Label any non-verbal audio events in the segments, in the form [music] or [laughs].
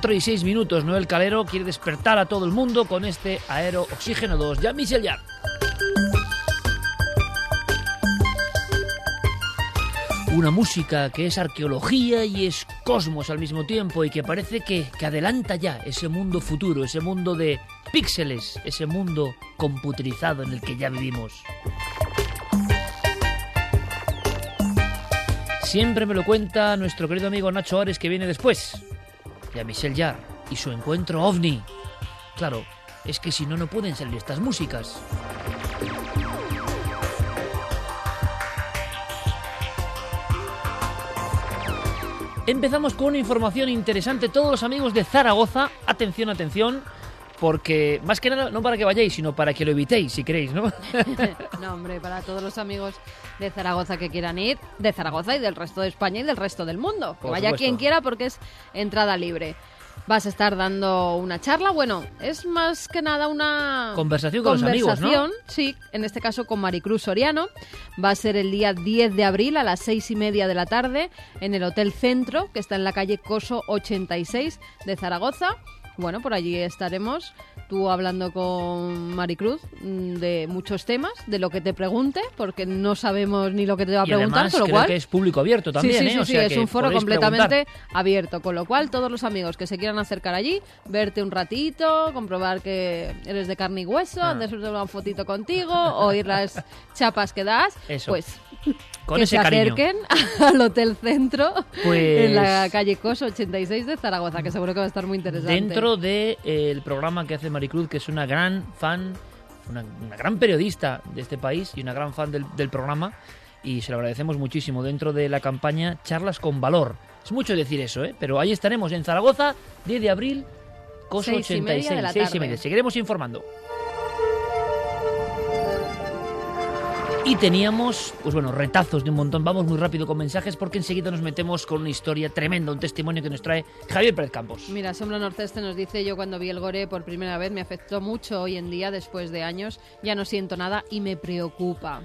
4 y 6 minutos, Noel Calero quiere despertar a todo el mundo con este Aero Oxígeno 2. Ya Michel ya. Una música que es arqueología y es cosmos al mismo tiempo y que parece que, que adelanta ya ese mundo futuro, ese mundo de píxeles, ese mundo computerizado en el que ya vivimos. Siempre me lo cuenta nuestro querido amigo Nacho Ares que viene después y a Michelle Jarre y su encuentro ovni. Claro, es que si no, no pueden salir estas músicas. Empezamos con una información interesante. Todos los amigos de Zaragoza, atención, atención, porque más que nada, no para que vayáis, sino para que lo evitéis, si queréis, ¿no? [laughs] no, hombre, para todos los amigos de Zaragoza que quieran ir, de Zaragoza y del resto de España y del resto del mundo. Que vaya quien quiera porque es entrada libre. Vas a estar dando una charla, bueno, es más que nada una conversación con los amigos, ¿no? Sí, en este caso con Maricruz Soriano. Va a ser el día 10 de abril a las seis y media de la tarde en el Hotel Centro, que está en la calle Coso 86 de Zaragoza. Bueno, por allí estaremos tú hablando con Maricruz mm, de muchos temas, de lo que te pregunte, porque no sabemos ni lo que te va a preguntar, además, con lo cual que es público abierto también, sí, sí, sí, sí, es un foro completamente abierto, con lo cual todos los amigos que se quieran acercar allí, verte un ratito, comprobar que eres de carne y hueso, ah. de una fotito contigo, [laughs] oír las chapas que das, pues que se acerquen [laughs] al Hotel Centro en la pues calle Coso 86 de Zaragoza, que seguro que va a estar muy interesante. Dentro del de, programa que hace Maricruz, que es una gran fan, una, gran periodista de este país y una gran fan del, del programa, y se lo agradecemos muchísimo dentro de la campaña Charlas con Valor. Es mucho decir eso, ¿eh? pero ahí estaremos en Zaragoza, 10 de abril, Coso 86, 6 y media. Seguiremos informando. Y teníamos, pues bueno, retazos de un montón. Vamos muy rápido con mensajes porque enseguida nos metemos con una historia tremenda, un testimonio que nos trae Javier Pérez Campos. Mira, Sombra Norceste nos dice, yo cuando vi el gore por primera vez me afectó mucho hoy en día, después de años, ya no siento nada y me preocupa.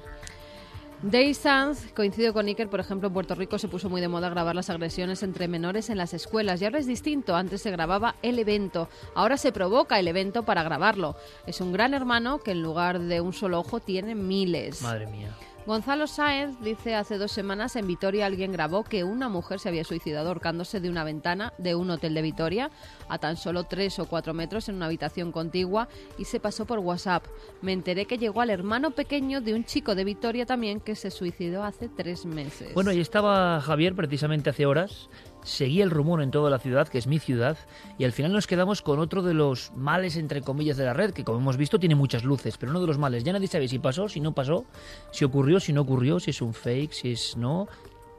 Day Sanz, coincido con Iker, por ejemplo, en Puerto Rico se puso muy de moda grabar las agresiones entre menores en las escuelas y ahora es distinto. Antes se grababa el evento, ahora se provoca el evento para grabarlo. Es un gran hermano que en lugar de un solo ojo tiene miles. Madre mía. Gonzalo Sáenz dice hace dos semanas en Vitoria alguien grabó que una mujer se había suicidado ahorcándose de una ventana de un hotel de Vitoria a tan solo tres o cuatro metros en una habitación contigua y se pasó por WhatsApp. Me enteré que llegó al hermano pequeño de un chico de Vitoria también que se suicidó hace tres meses. Bueno, y estaba Javier precisamente hace horas seguía el rumor en toda la ciudad, que es mi ciudad, y al final nos quedamos con otro de los males, entre comillas, de la red, que como hemos visto tiene muchas luces, pero uno de los males. Ya nadie sabe si pasó, si no pasó, si ocurrió, si no ocurrió, si es un fake, si es no,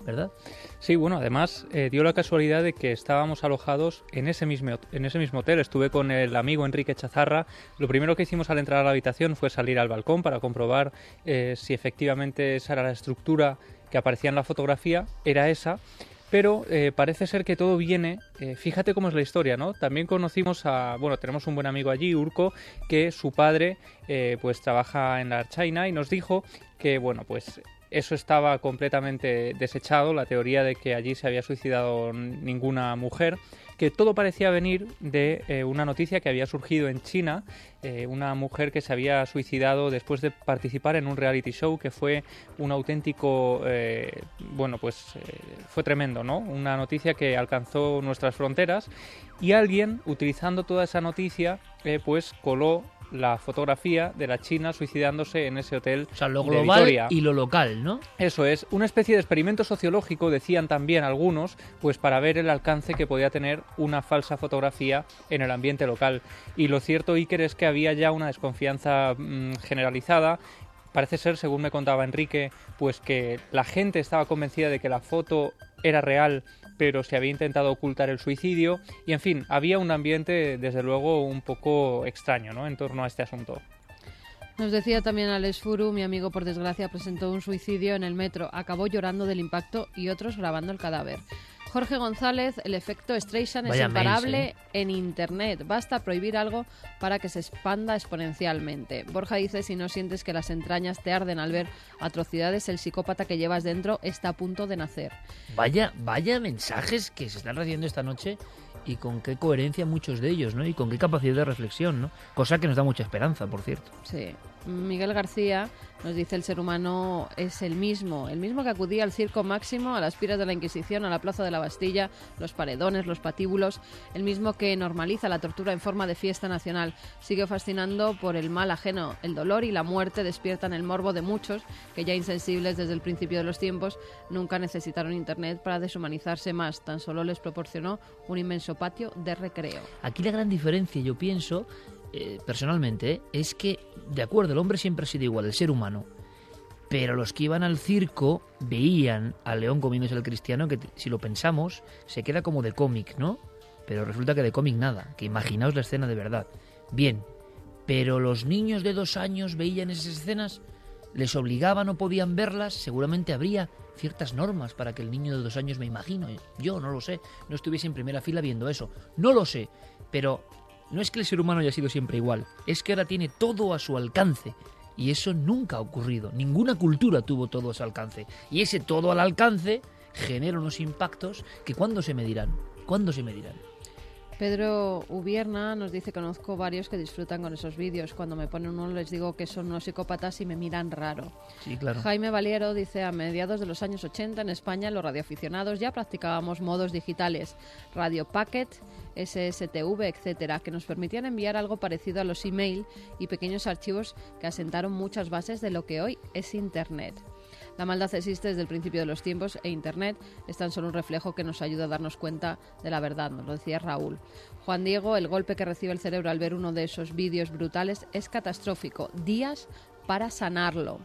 ¿verdad? Sí, bueno, además eh, dio la casualidad de que estábamos alojados en ese, mismo, en ese mismo hotel. Estuve con el amigo Enrique Chazarra. Lo primero que hicimos al entrar a la habitación fue salir al balcón para comprobar eh, si efectivamente esa era la estructura que aparecía en la fotografía, era esa. Pero eh, parece ser que todo viene, eh, fíjate cómo es la historia, ¿no? También conocimos a, bueno, tenemos un buen amigo allí, Urco, que su padre eh, pues trabaja en la China y nos dijo que, bueno, pues eso estaba completamente desechado, la teoría de que allí se había suicidado ninguna mujer que todo parecía venir de eh, una noticia que había surgido en China, eh, una mujer que se había suicidado después de participar en un reality show que fue un auténtico, eh, bueno, pues fue tremendo, ¿no? Una noticia que alcanzó nuestras fronteras y alguien, utilizando toda esa noticia, pues coló la fotografía de la China suicidándose en ese hotel. O sea, lo global y lo local, ¿no? Eso es, una especie de experimento sociológico, decían también algunos, pues para ver el alcance que podía tener una falsa fotografía en el ambiente local. Y lo cierto, Iker, es que había ya una desconfianza mm, generalizada. Parece ser, según me contaba Enrique, pues que la gente estaba convencida de que la foto era real, pero se había intentado ocultar el suicidio. Y en fin, había un ambiente, desde luego, un poco extraño, ¿no? En torno a este asunto. Nos decía también Alex Furu, mi amigo por desgracia presentó un suicidio en el metro, acabó llorando del impacto y otros grabando el cadáver. Jorge González, el efecto Streisand es imparable mails, en Internet. Basta prohibir algo para que se expanda exponencialmente. Borja dice, si no sientes que las entrañas te arden al ver atrocidades, el psicópata que llevas dentro está a punto de nacer. Vaya, vaya mensajes que se están recibiendo esta noche y con qué coherencia muchos de ellos, ¿no? Y con qué capacidad de reflexión, ¿no? Cosa que nos da mucha esperanza, por cierto. Sí. Miguel García nos dice el ser humano es el mismo, el mismo que acudía al circo máximo, a las piras de la Inquisición, a la plaza de la Bastilla, los paredones, los patíbulos, el mismo que normaliza la tortura en forma de fiesta nacional. Sigue fascinando por el mal ajeno, el dolor y la muerte despiertan el morbo de muchos que ya insensibles desde el principio de los tiempos nunca necesitaron internet para deshumanizarse más, tan solo les proporcionó un inmenso patio de recreo. Aquí la gran diferencia, yo pienso, eh, personalmente, es que, de acuerdo, el hombre siempre ha sido igual, el ser humano. Pero los que iban al circo veían al león comiéndose al cristiano, que si lo pensamos, se queda como de cómic, ¿no? Pero resulta que de cómic nada, que imaginaos la escena de verdad. Bien, pero los niños de dos años veían esas escenas, les obligaban o podían verlas, seguramente habría ciertas normas para que el niño de dos años, me imagino, yo no lo sé, no estuviese en primera fila viendo eso, no lo sé, pero no es que el ser humano haya sido siempre igual, es que ahora tiene todo a su alcance. Y eso nunca ha ocurrido. Ninguna cultura tuvo todo a su alcance. Y ese todo al alcance genera unos impactos que ¿cuándo se medirán? ¿Cuándo se medirán? Pedro Ubierna nos dice conozco varios que disfrutan con esos vídeos. Cuando me ponen uno les digo que son unos psicópatas y me miran raro. Sí, claro. Jaime Valiero dice a mediados de los años 80 en España los radioaficionados ya practicábamos modos digitales, Radio Packet, SSTV, etcétera, que nos permitían enviar algo parecido a los email y pequeños archivos que asentaron muchas bases de lo que hoy es Internet. La maldad existe desde el principio de los tiempos e Internet es tan solo un reflejo que nos ayuda a darnos cuenta de la verdad, nos lo decía Raúl. Juan Diego, el golpe que recibe el cerebro al ver uno de esos vídeos brutales es catastrófico. Días para sanarlo.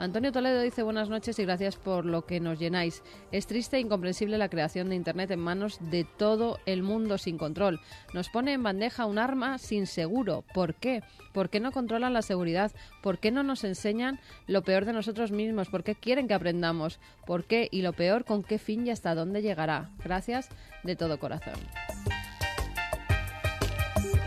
Antonio Toledo dice buenas noches y gracias por lo que nos llenáis. Es triste e incomprensible la creación de Internet en manos de todo el mundo sin control. Nos pone en bandeja un arma sin seguro. ¿Por qué? ¿Por qué no controlan la seguridad? ¿Por qué no nos enseñan lo peor de nosotros mismos? ¿Por qué quieren que aprendamos? ¿Por qué? Y lo peor, ¿con qué fin y hasta dónde llegará? Gracias de todo corazón.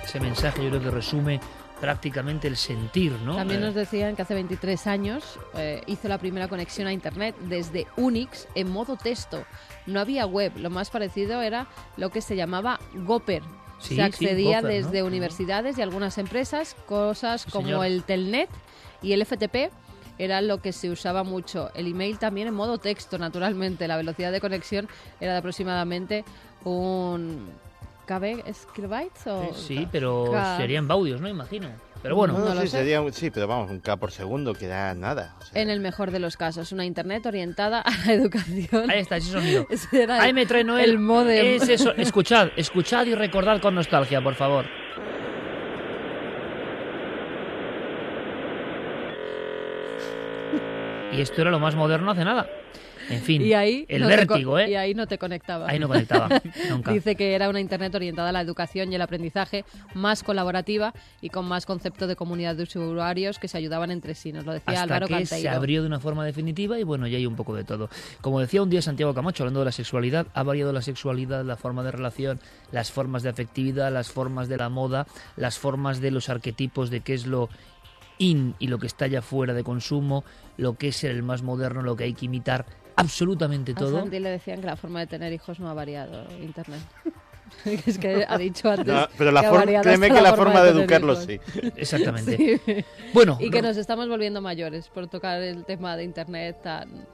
Ese mensaje yo creo que resume prácticamente el sentir, ¿no? También Eh, nos decían que hace 23 años eh, hizo la primera conexión a Internet desde Unix en modo texto. No había web, lo más parecido era lo que se llamaba Gopper. Sí, se accedía sí, Gopher, ¿no? desde universidades y algunas empresas, cosas Sí, como señor. el Telnet y el FTP era lo que se usaba mucho. El email también en modo texto, naturalmente. La velocidad de conexión era de aproximadamente un KB kilobytes o Sí, pero K- serían baudios, ¿no? Imagino. Pero bueno, No sí, sé. sería un- sí, pero vamos, un K por segundo que da nada. o sea, En el mejor de los casos, una internet orientada a la educación. ahí está ese sonido. [laughs] Ese Ahí el- me trae Noel. el módem. Es eso. Escuchad, escuchad y recordad con nostalgia, por favor. Y esto era lo más moderno hace nada. En fin, Y ahí el no vértigo, ¿eh? Y ahí no te conectaba. Ahí no conectaba, [laughs] nunca. Dice que era una internet orientada a la educación y el aprendizaje, más colaborativa y con más concepto de comunidad de usuarios que se ayudaban entre sí. Nos lo decía hasta Álvaro que se Canteiro. abrió de una forma definitiva y bueno, ya hay un poco de todo. Como decía un día Santiago Camacho, hablando de la sexualidad, ha variado la sexualidad, la forma de relación, las formas de afectividad, las formas de la moda, las formas de los arquetipos de qué es lo in y lo que está ya fuera de consumo, lo que es el más moderno, lo que hay que imitar, absolutamente A todo. Santi le decían que la forma de tener hijos no ha variado internet. [laughs] es que ha dicho antes. no, pero la que forma, créeme que la forma de tener educarlos sí. [laughs] Exactamente. Sí. Bueno, Y que nos estamos volviendo mayores por tocar el tema de internet tan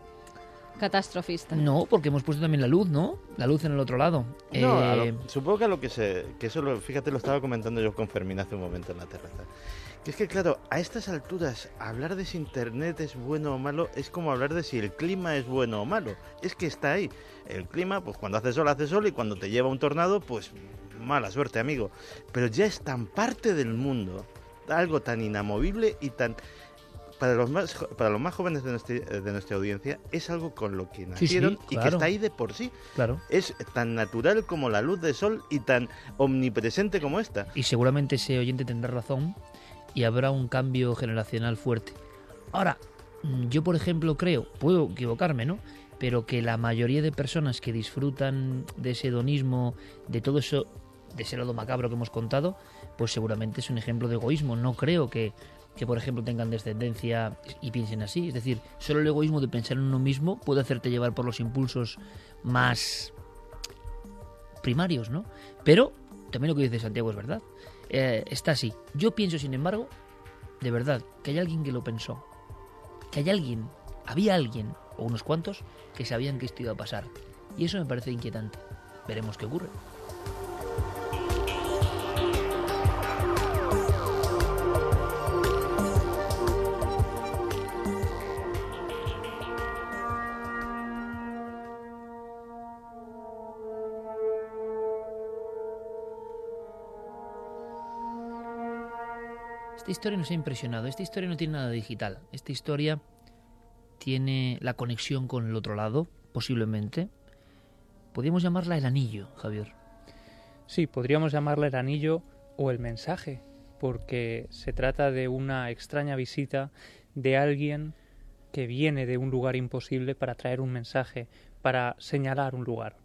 catastrofista. no, porque hemos puesto también la luz, ¿no? La luz en el otro lado. No, a lo- Eh, supongo que a lo que se. Que eso, lo, fíjate, lo estaba comentando yo con Fermín hace un momento en la terraza. Es que, claro, a estas alturas, hablar de si Internet es bueno o malo es como hablar de si el clima es bueno o malo. Es que está ahí. El clima, pues cuando hace sol, hace sol y cuando te lleva un tornado, pues mala suerte, amigo. Pero ya es tan parte del mundo, algo tan inamovible y tan... Para los más, para los más jóvenes de nuestra, de nuestra audiencia es algo con lo que Sí, sí, nacieron y que está ahí de por sí. Claro. Es tan natural como la luz del sol y tan omnipresente como esta. Y seguramente ese oyente tendrá razón y habrá un cambio generacional fuerte. Ahora, mm, yo por ejemplo creo, puedo equivocarme, ¿no? Pero que la mayoría de personas que disfrutan de ese hedonismo, de todo eso, de ese lado macabro que hemos contado, pues seguramente es un ejemplo de egoísmo. No creo que, que por ejemplo, tengan descendencia y piensen así. Es decir, solo el egoísmo de pensar en uno mismo puede hacerte llevar por los impulsos más primarios, ¿no? Pero también lo que dice Santiago es verdad. Eh, está así. Yo pienso, sin embargo, de verdad, que hay alguien que lo pensó. Que hay alguien, había alguien, o unos cuantos, que sabían que esto iba a pasar. Y eso me parece inquietante. Veremos qué ocurre. Esta historia nos ha impresionado. Esta historia no tiene nada digital. Esta historia tiene la conexión con el otro lado, posiblemente. Podríamos llamarla el anillo, Javier. Sí, podríamos llamarle el anillo o el mensaje, porque se trata de una extraña visita de alguien que viene de un lugar imposible para traer un mensaje, para señalar un lugar.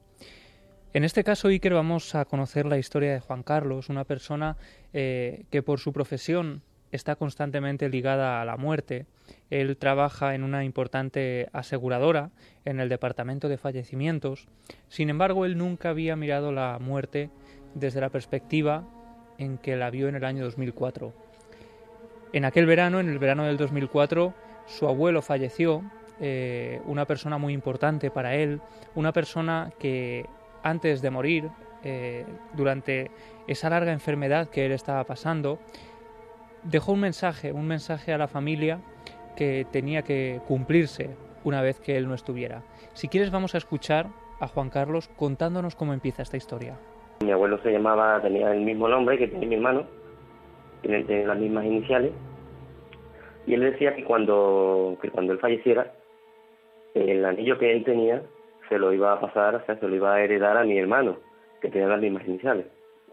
En este caso, Iker, vamos a conocer la historia de Juan Carlos, una persona eh, que por su profesión está constantemente ligada a la muerte. Él trabaja en una importante aseguradora en el departamento de fallecimientos. Sin embargo, él nunca había mirado la muerte desde la perspectiva en que la vio en el año 2004. En aquel verano, en el verano del 2004, su abuelo falleció, eh, una persona muy importante para él, una persona que antes de morir, eh, durante esa larga enfermedad que él estaba pasando, dejó un mensaje, un mensaje a la familia que tenía que cumplirse una vez que él no estuviera. Si quieres vamos a escuchar a Juan Carlos contándonos cómo empieza esta historia. Mi abuelo se llamaba, tenía el mismo nombre que tiene mi hermano, tiene, las mismas iniciales, y él decía que cuando, que cuando él falleciera, el anillo que él tenía se lo iba a pasar, o sea, se lo iba a heredar a mi hermano, que tenía las mismas iniciales.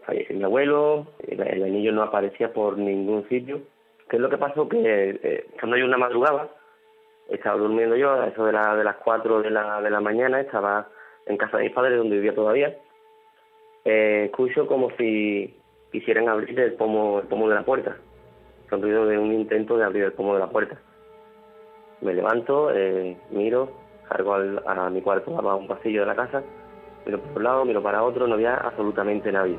Falleció mi abuelo, el, anillo no aparecía por ningún sitio. ¿Qué es lo que pasó? Que eh, cuando yo una madrugada, estaba durmiendo yo, a eso de, la, de las 4 de la, de la mañana, estaba en casa de mis padres, donde vivía todavía, eh, escucho como si quisieran abrir el pomo, el pomo de la puerta. Son ruido de un intento de abrir el pomo de la puerta. Me levanto, eh, miro, al- a mi cuarto, a un pasillo de la casa, miro por un lado, miro para otro, no había absolutamente nadie.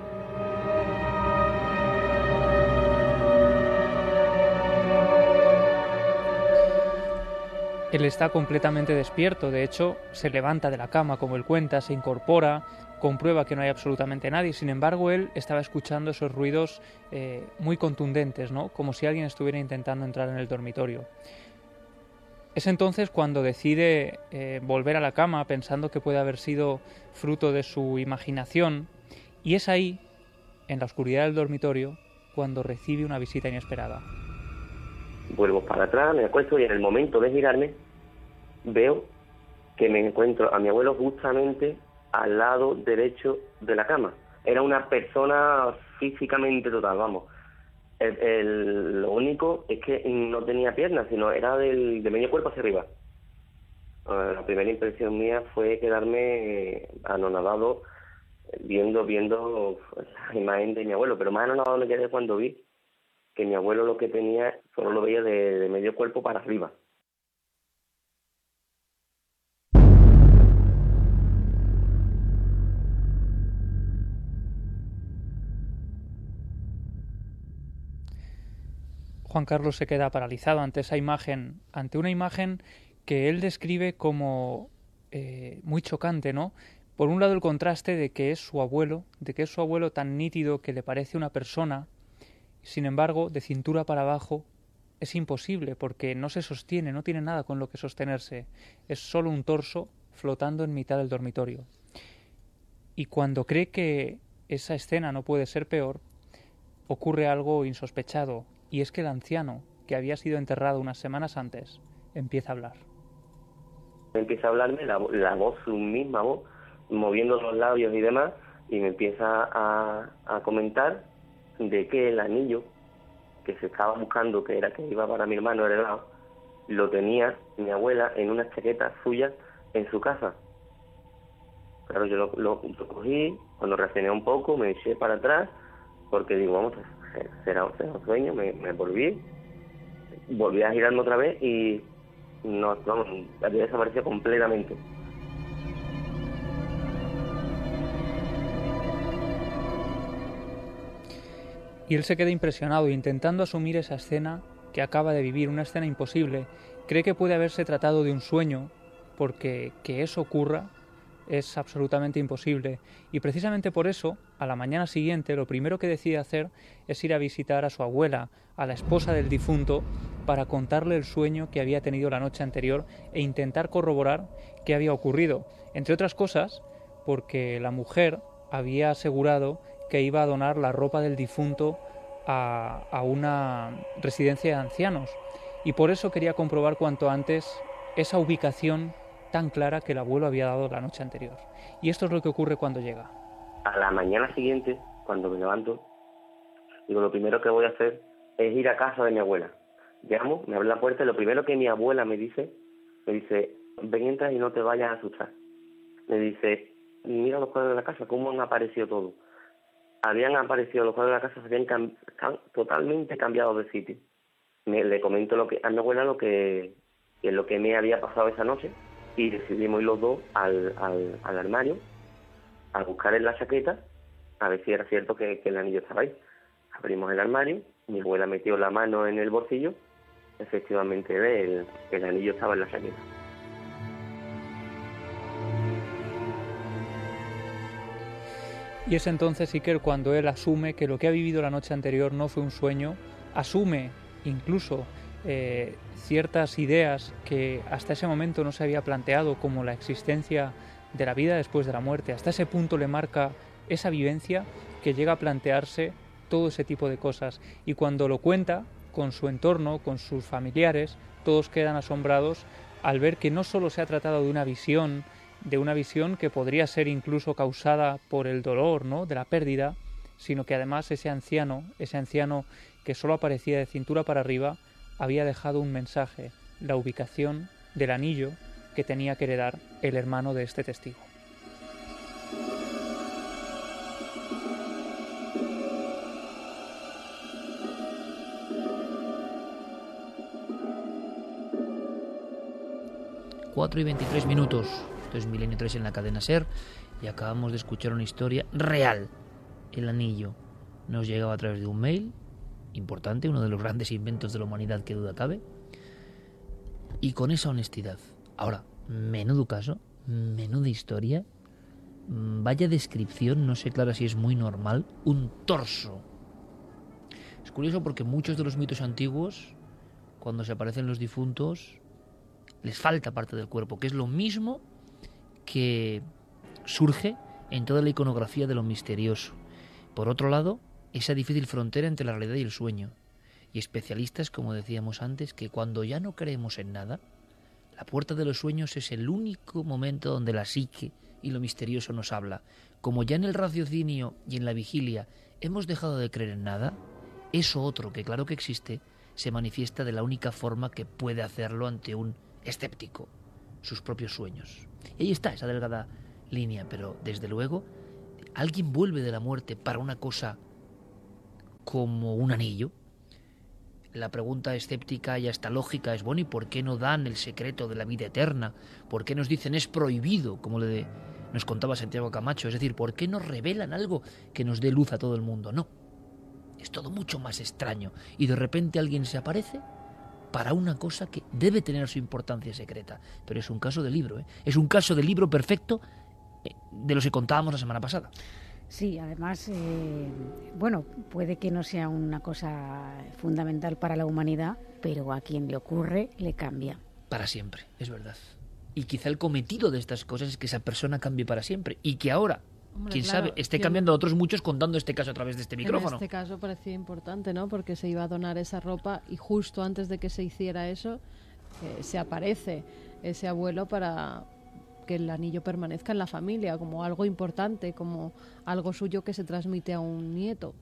Él está completamente despierto, de hecho se levanta de la cama como él cuenta, se incorpora, comprueba que no hay absolutamente nadie, sin embargo él estaba escuchando esos ruidos eh, muy contundentes, ¿no? como si alguien estuviera intentando entrar en el dormitorio. Es entonces cuando decide eh, volver a la cama pensando que puede haber sido fruto de su imaginación y es ahí, en la oscuridad del dormitorio, cuando recibe una visita inesperada. Vuelvo para atrás, me acuesto y en el momento de girarme veo que me encuentro a mi abuelo justamente al lado derecho de la cama. Era una persona físicamente total, vamos. El- lo único es que no tenía piernas, sino era del, de medio cuerpo hacia arriba. Eh, la primera impresión mía fue quedarme eh, anonadado viendo viendo la imagen de mi abuelo, pero más anonadado me quedé cuando vi que mi abuelo lo que tenía solo lo veía de, medio cuerpo para arriba. Juan Carlos se queda paralizado ante esa imagen, ante una imagen que él describe como eh, muy chocante, ¿no? Por un lado el contraste de que es su abuelo, de que es su abuelo tan nítido que le parece una persona, Sin embargo, de cintura para abajo es imposible porque no se sostiene, no tiene nada con lo que sostenerse. Es solo un torso flotando en mitad del dormitorio. Y cuando cree que esa escena no puede ser peor, ocurre algo insospechado, y es que el anciano, que había sido enterrado unas semanas antes, empieza a hablar. Empieza a hablarme la, la voz, su misma voz, moviendo los labios y demás, y me empieza a, a comentar de que el anillo que se estaba buscando, que era que iba para mi hermano heredado, lo tenía mi abuela en una chaqueta suya en su casa. Claro, yo lo, lo, cogí, cuando reaccioné un poco me eché para atrás, porque digo, vamos, será, un sueño, me, volví, volví a girarme otra vez y no, vamos, había desaparecido completamente. Y él se queda impresionado, intentando asumir esa escena que acaba de vivir, una escena imposible. Cree que puede haberse tratado de un sueño, porque que eso ocurra es absolutamente imposible. Y precisamente por eso, a la mañana siguiente, lo primero que decide hacer es ir a visitar a su abuela, a la esposa del difunto, para contarle el sueño que había tenido la noche anterior e intentar corroborar qué había ocurrido. Entre otras cosas, porque la mujer había asegurado que iba a donar la ropa del difunto a, una residencia de ancianos. Y por eso quería comprobar cuanto antes esa ubicación tan clara que el abuelo había dado la noche anterior. Y esto es lo que ocurre cuando llega. A la mañana siguiente, cuando me levanto, digo, lo primero que voy a hacer es ir a casa de mi abuela. Llamo, me abre la puerta y lo primero que mi abuela me dice, me dice, ven, entra y no te vayas a asustar. Me dice, mira los cuadros de la casa, cómo han aparecido todos. Habían aparecido los cuadros de la casa, habían totalmente cambiado de sitio. Me, le comento lo que, a mi abuela lo que, lo que me había pasado esa noche y decidimos ir los dos al, al, al, armario a buscar en la chaqueta a ver si era cierto que, que, el anillo estaba ahí. Abrimos el armario, mi abuela metió la mano en el bolsillo, efectivamente el, el anillo estaba en la chaqueta. Y es entonces Iker cuando él asume que lo que ha vivido la noche anterior no fue un sueño, asume incluso eh, ciertas ideas que hasta ese momento no se había planteado, como la existencia de la vida después de la muerte. Hasta ese punto le marca esa vivencia que llega a plantearse todo ese tipo de cosas. Y cuando lo cuenta con su entorno, con sus familiares, todos quedan asombrados al ver que no solo se ha tratado de una visión, de una visión que podría ser incluso causada por el dolor, ¿no? de la pérdida, sino que además ese anciano, ese anciano que solo aparecía de cintura para arriba, había dejado un mensaje, la ubicación del anillo que tenía que heredar el hermano de este testigo. Cuatro y 23 minutos. Es Milenio 3 en la cadena Ser y acabamos de escuchar una historia real. El anillo nos llegaba a través de un mail importante, uno de los grandes inventos de la humanidad que duda cabe, y con esa honestidad. Ahora, menudo caso, menuda historia, mm, vaya descripción, no sé clara si es muy normal, un torso. Es curioso porque muchos de los mitos antiguos, cuando se aparecen los difuntos, les falta parte del cuerpo, que es lo mismo que surge en toda la iconografía de lo misterioso. Por otro lado, esa difícil frontera entre la realidad y el sueño. Y especialistas, como decíamos antes, que cuando ya no creemos en nada, la puerta de los sueños es el único momento donde la psique y lo misterioso nos habla. Como ya en el raciocinio y en la vigilia hemos dejado de creer en nada, eso otro, que claro que existe, se manifiesta de la única forma que puede hacerlo ante un escéptico, sus propios sueños. Y ahí está esa delgada línea, pero desde luego, alguien vuelve de la muerte para una cosa como un anillo. La pregunta escéptica y hasta lógica es, bueno, ¿y por qué no dan el secreto de la vida eterna? ¿Por qué nos dicen es prohibido, como le nos contaba Santiago Camacho? Es decir, ¿por qué no revelan algo que nos dé luz a todo el mundo? No. Es todo mucho más extraño. Y de repente alguien se aparece para una cosa que debe tener su importancia secreta. Pero es un caso de libro, ¿eh? Es un caso de libro perfecto eh, de los que contábamos la semana pasada. Sí, además, eh, bueno, puede que no sea una cosa fundamental para la humanidad, pero a quien le ocurre le cambia. Para siempre, es verdad. Y quizá el cometido de estas cosas es que esa persona cambie para siempre y que ahora Hombre, quién claro, sabe, esté cambiando a otros muchos contando este caso a través de este micrófono. En este caso parecía importante, ¿no? Porque se iba a donar esa ropa y justo antes de que se hiciera eso, eh, se aparece ese abuelo para que el anillo permanezca en la familia, como algo importante, como algo suyo que se transmite a un nieto.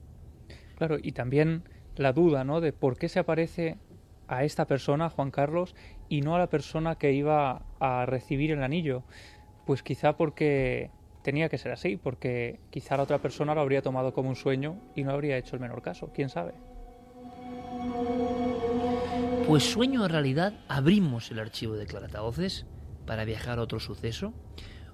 Claro, y también la duda, ¿no? De por qué se aparece a esta persona, Juan Carlos, y no a la persona que iba a recibir el anillo. Pues quizá porque tenía que ser así, porque quizá la otra persona lo habría tomado como un sueño y no habría hecho el menor caso, quién sabe. Pues sueño o realidad, abrimos el archivo de Clarataoces para viajar a otro suceso.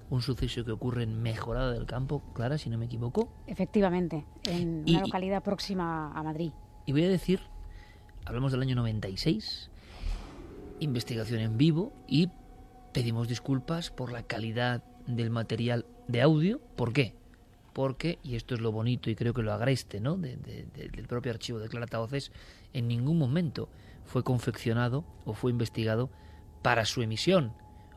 Un suceso que ocurre en Mejorada del Campo, Clara, si no me equivoco. Efectivamente, en Y- una localidad próxima a Madrid. Y voy a decir, hablamos del año 96, investigación en vivo y pedimos disculpas por la calidad del material de audio. ¿Por qué? Porque, y esto es lo bonito y creo que lo agreste ¿no? de- de- de- del propio archivo de Clarataoces, en ningún momento fue confeccionado o fue investigado para su emisión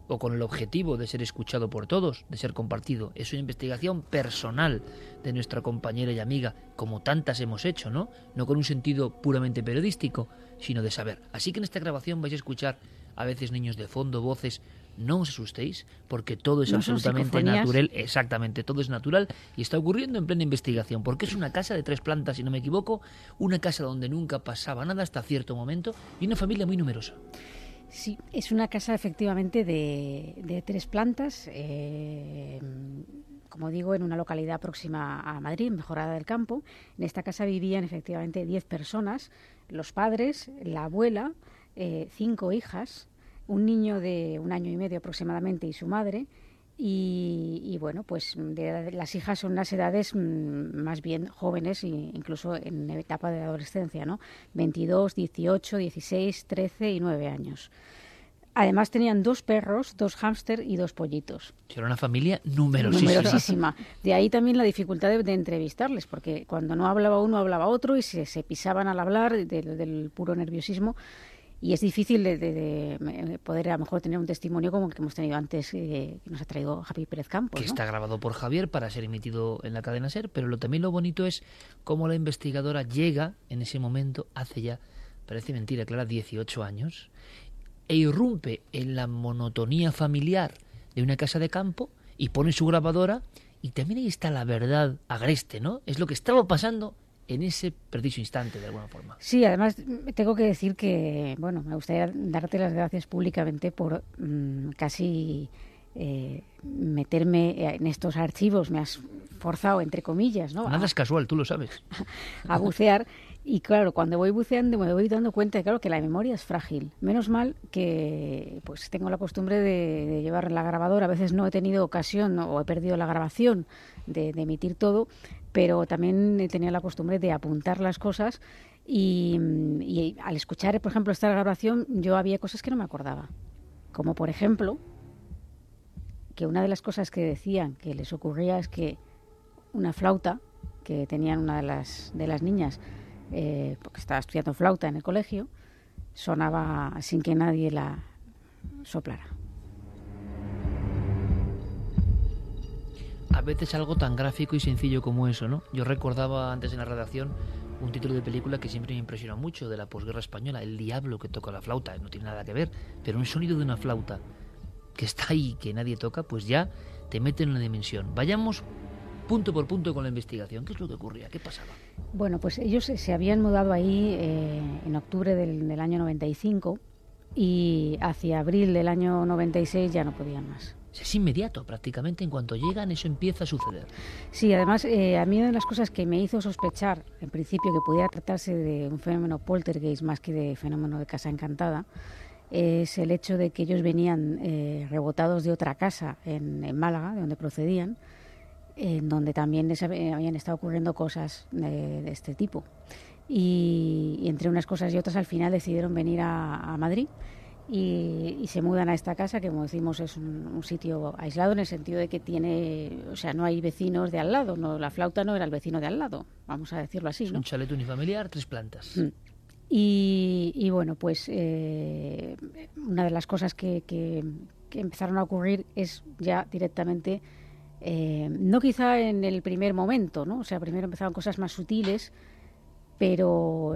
o con el objetivo de ser escuchado por todos, de ser compartido. Es una investigación personal de nuestra compañera y amiga, como tantas hemos hecho, ¿no? No con un sentido puramente periodístico, sino de saber. Así que en esta grabación vais a escuchar a veces niños de fondo, voces. No os asustéis, porque todo es No absolutamente natural. Exactamente, todo es natural y está ocurriendo en plena investigación, porque es una casa de tres plantas, si no me equivoco, una casa donde nunca pasaba nada hasta cierto momento y una familia muy numerosa. Sí, es una casa efectivamente de, de tres plantas, eh, como digo, en una localidad próxima a Madrid, Mejorada del Campo. En esta casa vivían efectivamente diez personas, los padres, la abuela, eh, cinco hijas, un niño de un año y medio aproximadamente y su madre. Y, y, bueno, pues de las hijas son unas edades mm, más bien jóvenes, e incluso en etapa de adolescencia, ¿no? 22, 18, 16, 13 y 9 años. Además tenían dos perros, dos hámster y dos pollitos. Era una familia numerosísima. Numerosísima. De ahí también la dificultad de, de entrevistarles, porque cuando no hablaba uno, hablaba otro y se, se pisaban al hablar de- del puro nerviosismo. Y es difícil de, de- de poder a lo mejor tener un testimonio como el que hemos tenido antes, eh, que nos ha traído Javi Pérez Campos. que ¿no? está grabado por Javier para ser emitido en la cadena SER, pero lo, también lo bonito es cómo la investigadora llega en ese momento, hace ya, parece mentira, Clara, 18 años, e irrumpe en la monotonía familiar de una casa de campo y pone su grabadora y también ahí está la verdad agreste, ¿no? Es lo que estaba pasando en ese preciso instante, de alguna forma. Sí, además mm, tengo que decir que, bueno, me gustaría darte las gracias públicamente por mm, casi eh, meterme en estos archivos. Me has forzado, entre comillas, ¿no? Nada A- es casual, tú lo sabes. [laughs] a bucear. Y claro, cuando voy buceando me voy dando cuenta de claro, que la memoria es frágil. Menos mal que pues tengo la costumbre de, de llevar la grabadora. A veces no he tenido ocasión o he perdido la grabación de, de emitir todo, pero también tenido la costumbre de apuntar las cosas. Y, y al escuchar, por ejemplo, esta grabación, yo había cosas que no me acordaba. Como por ejemplo, que una de las cosas que decían que les ocurría es que una flauta que tenían una de las, de las niñas, eh, porque estaba estudiando flauta en el colegio, sonaba sin que nadie la soplara. A veces algo tan gráfico y sencillo como eso, ¿no? Yo recordaba antes en la redacción un título de película que siempre me impresionó mucho de la posguerra española, El diablo que toca la flauta, no tiene nada que ver, pero un sonido de una flauta que está ahí, que nadie toca, pues ya te mete en una dimensión. Vayamos punto por punto con la investigación. ¿Qué es lo que ocurría? ¿Qué pasaba? Bueno, pues ellos se, habían mudado ahí eh, en octubre del, del año 95 y hacia abril del año 96 ya no podían más. Es inmediato, prácticamente en cuanto llegan eso empieza a suceder. Sí, además, eh, a mí una de las cosas que me hizo sospechar, en principio, que pudiera tratarse de un fenómeno poltergeist más que de fenómeno de casa encantada, es el hecho de que ellos venían eh, rebotados de otra casa en, Málaga, de donde procedían, en donde también les hab- habían estado ocurriendo cosas de, este tipo. Y, entre unas cosas y otras, al final decidieron venir a Madrid y, se mudan a esta casa, que como decimos es un, sitio aislado en el sentido de que tiene, o sea, no hay vecinos de al lado, no la flauta no era el vecino de al lado, vamos a decirlo así. un chalet unifamiliar, tres plantas. Mm. Y, bueno, pues eh, una de las cosas que, que, empezaron a ocurrir es ya directamente, eh, no quizá en el primer momento, ¿no? O sea, primero empezaron cosas más sutiles, pero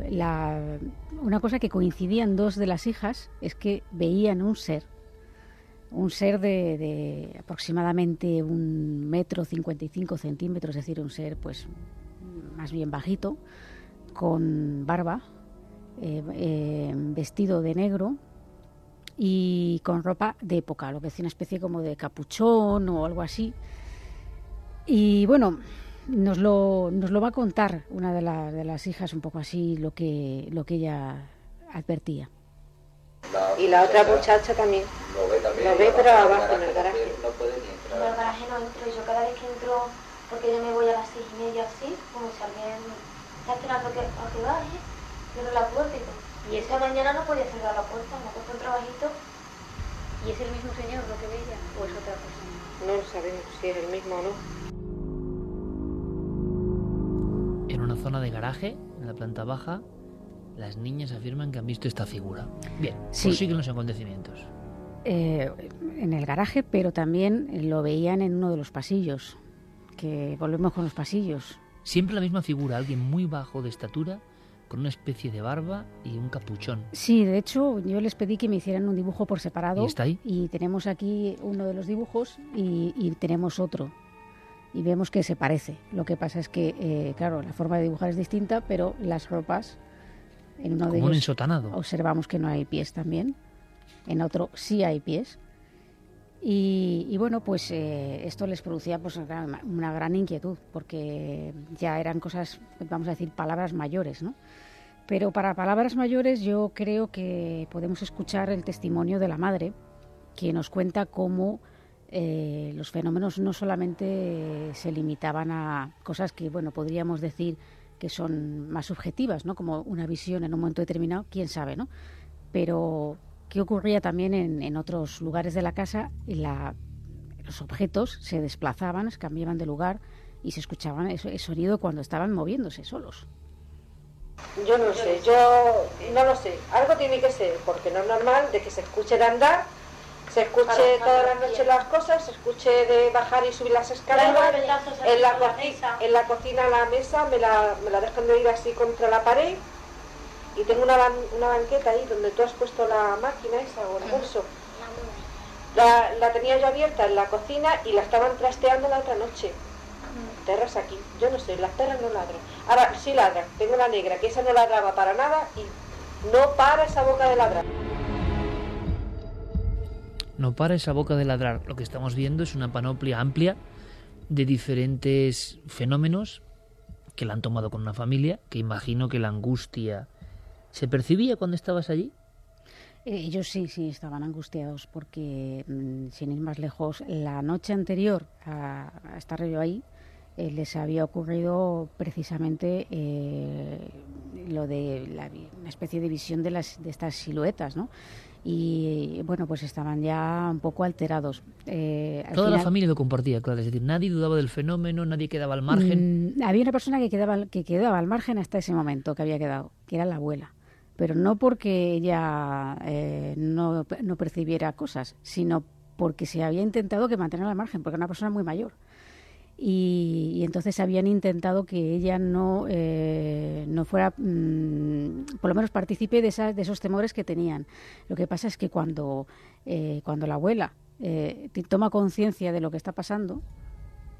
una cosa que coincidían dos de las hijas es que veían un ser, un ser de, aproximadamente un metro cincuenta y cinco centímetros, es decir, un ser pues más bien bajito, con barba, eh, eh, vestido de negro y con ropa de época, lo que es una especie como de capuchón o algo así. Y bueno, nos lo, nos lo va a contar una de, de las hijas un poco así lo que, lo que ella advertía. y la otra muchacha también. Lo ve también. Lo ve, pero abajo en el garaje. No puede ni entrar. En el garaje no entro. Yo cada vez que entro, porque yo me voy a las seis y media así, como si alguien está esperando que, a que baje, cierro la puerta y todo. Y esta mañana no podía cerrar la puerta, me costó un trabajito. ¿Y es el mismo señor lo que veía o es otra persona? No sabemos si es el mismo o no. En una zona de garaje, en la planta baja, las niñas afirman que han visto esta figura. Bien, sí. prosiguen los acontecimientos. Eh, en el garaje, pero también lo veían en uno de los pasillos. Que volvemos con los pasillos. Siempre la misma figura, alguien muy bajo de estatura, con una especie de barba y un capuchón. Sí, de hecho, yo les pedí que me hicieran un dibujo por separado. ¿Y está ahí? Y tenemos aquí uno de los dibujos y tenemos otro y vemos que se parece. Lo que pasa es que, eh, claro, la forma de dibujar es distinta, pero las ropas, en uno de ellos observamos que no hay pies también, en otro sí hay pies. Y, bueno, pues eh, esto les producía pues, una gran inquietud, porque ya eran cosas, vamos a decir, palabras mayores, ¿no? Pero para palabras mayores yo creo que podemos escuchar el testimonio de la madre, que nos cuenta cómo eh, los fenómenos no solamente se limitaban a cosas que, bueno, podríamos decir que son más subjetivas, ¿no? Como una visión en un momento determinado, quién sabe, ¿no? Pero qué ocurría también en, otros lugares de la casa, la, los objetos se desplazaban, se cambiaban de lugar y se escuchaban ese, sonido cuando estaban moviéndose solos. Yo no sé, yo no lo sé. Algo tiene que ser, porque no es normal de que se escuche de andar se escuche todas las noches las cosas, se escuche de bajar y subir las escaleras. En la, en la cocina la mesa me la, me la dejan de ir así contra la pared y tengo una, una banqueta ahí donde tú has puesto la máquina esa o el bolso. La, la, tenía yo abierta en la cocina y la estaban trasteando la otra noche. Perras aquí, yo no sé, las perras no ladran. Ahora sí ladran, tengo la negra, que esa no ladraba para nada y no para esa boca de ladrar. No para esa boca de ladrar. Lo que estamos viendo es una panoplia amplia de diferentes fenómenos que la han tomado con una familia, que imagino que la angustia se percibía cuando estabas allí. Eh, ellos sí, sí, estaban angustiados porque, mm, sin ir más lejos, la noche anterior a, estar yo ahí, eh, les había ocurrido precisamente eh, lo de la, una especie de visión de, las, de estas siluetas, ¿no? Y bueno, pues estaban ya un poco alterados. Eh, Toda la familia lo compartía, claro, es decir, nadie dudaba del fenómeno, nadie quedaba al margen. Mm, había una persona que quedaba, que quedaba al margen hasta ese momento que había quedado, que era la abuela. Pero no porque ella eh, no, no percibiera cosas, sino porque se había intentado que mantener al margen, porque era una persona muy mayor y, entonces habían intentado que ella no, eh, no fuera, mm, por lo menos participe de, esas, de esos temores que tenían. Lo que pasa es que cuando, eh, cuando la abuela eh, toma conciencia de lo que está pasando,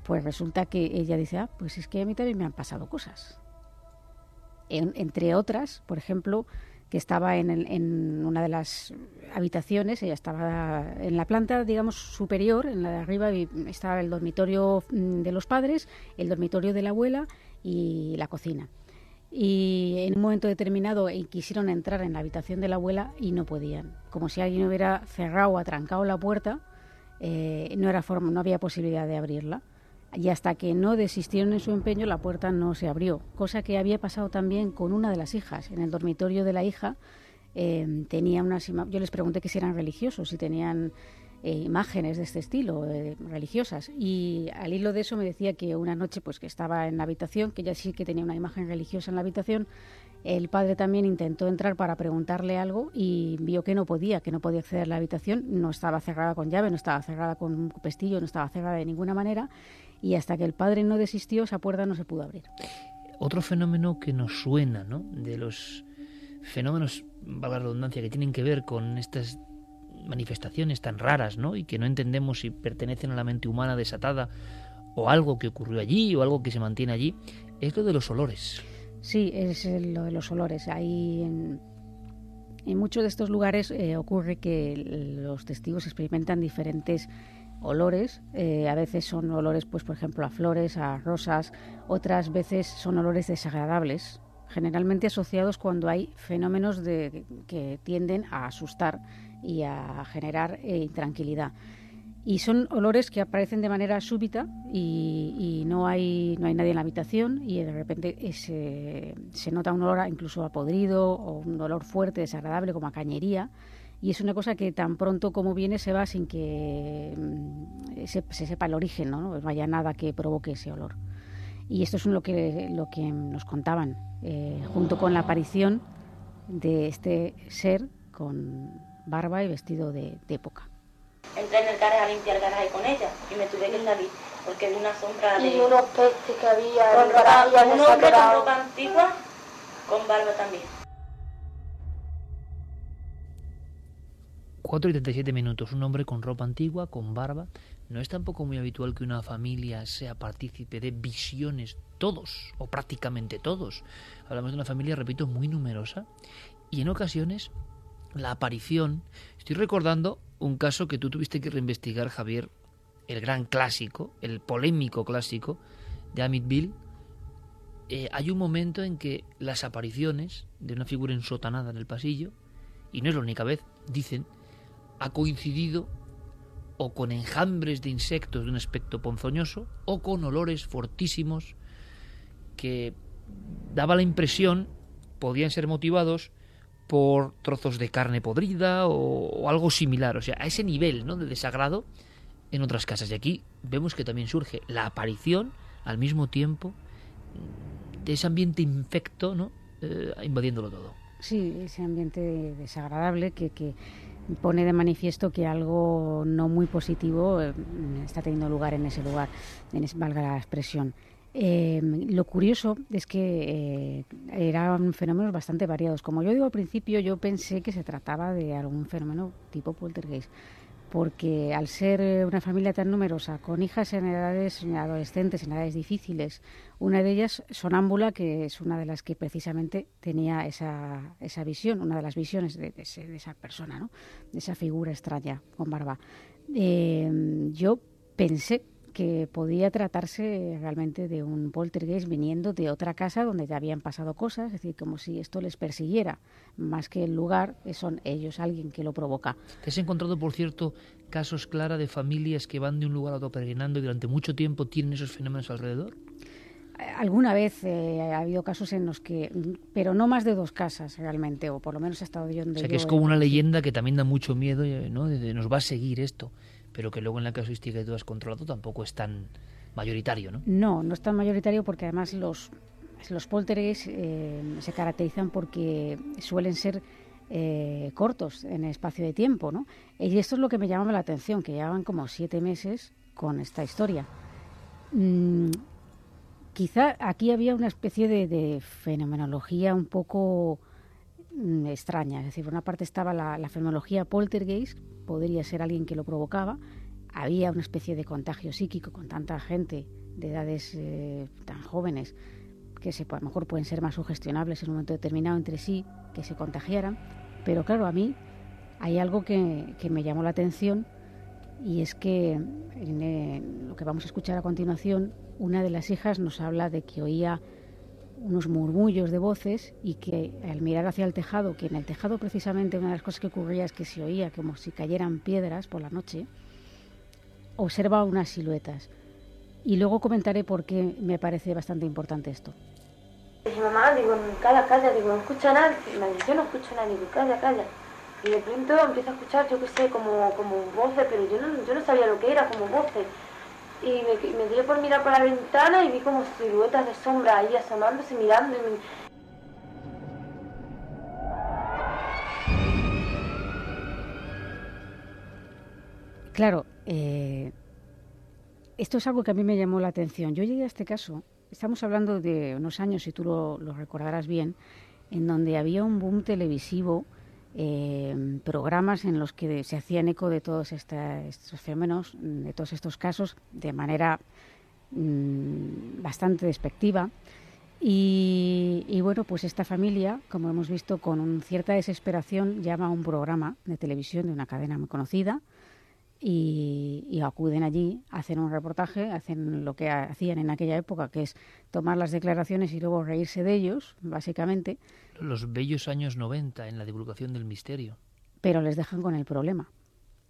pues resulta que ella dice, ah, pues es que a mí también me han pasado cosas. entre otras, por ejemplo, que estaba en, en, una de las habitaciones, ella estaba en la planta, digamos, superior, en la de arriba estaba el dormitorio mm, de los padres, el dormitorio de la abuela y la cocina. Y en un momento determinado eh, quisieron entrar en la habitación de la abuela y no podían. Como si alguien hubiera cerrado o atrancado la puerta, eh, no, era forma, no había posibilidad de abrirla y hasta que no desistieron en su empeño la puerta no se abrió, cosa que había pasado también con una de las hijas. En el dormitorio de la hija eh, tenía unas yo les pregunté que si eran religiosos, si tenían eh, imágenes de este estilo, eh, religiosas. Y al hilo de eso me decía que una noche pues que estaba en la habitación, que ya sí que tenía una imagen religiosa en la habitación, el padre también intentó entrar para preguntarle algo y vio que no podía, que no podía acceder a la habitación, no estaba cerrada con llave, no estaba cerrada con un pestillo, no estaba cerrada de ninguna manera y hasta que el padre no desistió esa puerta no se pudo abrir. Otro fenómeno que nos suena, ¿no? De los fenómenos, valga la redundancia, que tienen que ver con estas manifestaciones tan raras, ¿no? Y que no entendemos si pertenecen a la mente humana desatada o algo que ocurrió allí o algo que se mantiene allí, es lo de los olores. Sí, es lo de los olores. Hay en, en muchos de estos lugares eh, ocurre que los testigos experimentan diferentes olores. Eh, a veces son olores, pues por ejemplo, a flores, a rosas. Otras veces son olores desagradables, generalmente asociados cuando hay fenómenos de, que tienden a asustar y a generar eh, intranquilidad. Y son olores que aparecen de manera súbita y, y no, hay, no hay nadie en la habitación y de repente eh, se, se nota un olor incluso a podrido o un olor fuerte, desagradable, como a cañería. Y es una cosa que tan pronto como viene se va sin que mm, se, se sepa el origen, ¿no? no haya nada que provoque ese olor. Y esto es lo que, lo que nos contaban, eh, junto con la aparición de este ser con barba y vestido de, de época. Entré en el garaje a limpiar el garaje con ella y me tuve que salir porque vi una sombra de... Y unos pestes que había con ropa, un hombre con ropa antigua, con barba también. 4 y 37 minutos, un hombre con ropa antigua, con barba. No es tampoco muy habitual que una familia sea partícipe de visiones, todos, o prácticamente todos. Hablamos de una familia, repito, muy numerosa. Y en ocasiones, la aparición. Estoy recordando un caso que tú tuviste que reinvestigar, Javier, el gran clásico, el polémico clásico de Amityville. Eh, hay un momento en que las apariciones de una figura ensotanada en el pasillo, y no es la única vez, dicen, ha coincidido o con enjambres de insectos de un aspecto ponzoñoso o con olores fortísimos que daba la impresión podían ser motivados por trozos de carne podrida o, algo similar, o sea, a ese nivel ¿no? de desagrado en otras casas. Y aquí vemos que también surge la aparición al mismo tiempo de ese ambiente infecto ¿no? Eh, invadiéndolo todo. Sí, ese ambiente desagradable que pone de manifiesto que algo no muy positivo eh, está teniendo lugar en ese lugar, en es, valga la expresión. Eh, lo curioso es que eh, eran fenómenos bastante variados. Como yo digo al principio, yo pensé que se trataba de algún fenómeno tipo poltergeist, porque al ser eh, una familia tan numerosa, con hijas en edades adolescentes, en edades difíciles, una de ellas sonámbula, que es una de las que precisamente tenía esa, esa visión, una de las visiones de, esa persona, ¿no? de esa figura extraña con barba. Eh, yo pensé que podía tratarse realmente de un poltergeist viniendo de otra casa donde ya habían pasado cosas, es decir, como si esto les persiguiera, más que el lugar, eh, son ellos alguien que lo provoca. ¿Te has encontrado, por cierto, casos, Clara, de familias que van de un lugar a otro peregrinando y durante mucho tiempo tienen esos fenómenos alrededor? Alguna vez eh, ha habido casos en los que, pero no más de dos casas realmente, o por lo menos he estado yo donde O sea, que yo es como una leyenda que también da mucho miedo, eh, ¿no? De, de nos va a seguir esto, pero que luego en la casuística que tú has controlado tampoco es tan mayoritario, ¿no? No, no es tan mayoritario porque además los, los poltergeists eh, se caracterizan porque suelen ser eh, cortos en espacio de tiempo, ¿no? Y esto es lo que me llamaba la atención, que llevaban como siete meses con esta historia. Mm, quizá aquí había una especie de fenomenología un poco mm, extraña. Es decir, por una parte estaba la, la poltergeist, podría ser alguien que lo provocaba. Había una especie de contagio psíquico con tanta gente de edades eh, tan jóvenes que se, a lo mejor pueden ser más sugestionables en un momento determinado entre sí, que se contagiaran. Pero claro, a mí hay algo que, que me llamó la atención y es que en eh, lo que vamos a escuchar a continuación, una de las hijas nos habla de que oía unos murmullos de voces y que al mirar hacia el tejado, que en el tejado precisamente una de las cosas que ocurría es que se oía como si cayeran piedras por la noche, observa unas siluetas. Y luego comentaré por qué me parece bastante importante esto. Dije, mamá, digo, calla, calla, digo, no escucha a nadie. Me dice, yo no escucho a nadie, digo, calla, calla. Y de pronto empiezo a escuchar, yo qué sé, como, como voces, pero yo no, yo no sabía lo que era, como voces. Y me, me por mirar por la ventana y vi como siluetas de sombra ahí asomándose, mirando. Y me- Claro, eh, esto es algo que a mí me llamó la atención. Yo llegué a este caso, estamos hablando de unos años, si tú lo recordarás bien, en donde había un boom televisivo, eh, programas en los que se hacían eco de todos estos fenómenos, de todos estos casos, de manera mm, bastante despectiva. Y, bueno, pues esta familia, como hemos visto, con cierta desesperación, llama a un programa de televisión de una cadena muy conocida y, y acuden allí, hacen un reportaje, hacen lo que hacían en aquella época, que es tomar las declaraciones y luego reírse de ellos, básicamente, Los bellos años 90 en la divulgación del misterio. pero les dejan con el problema.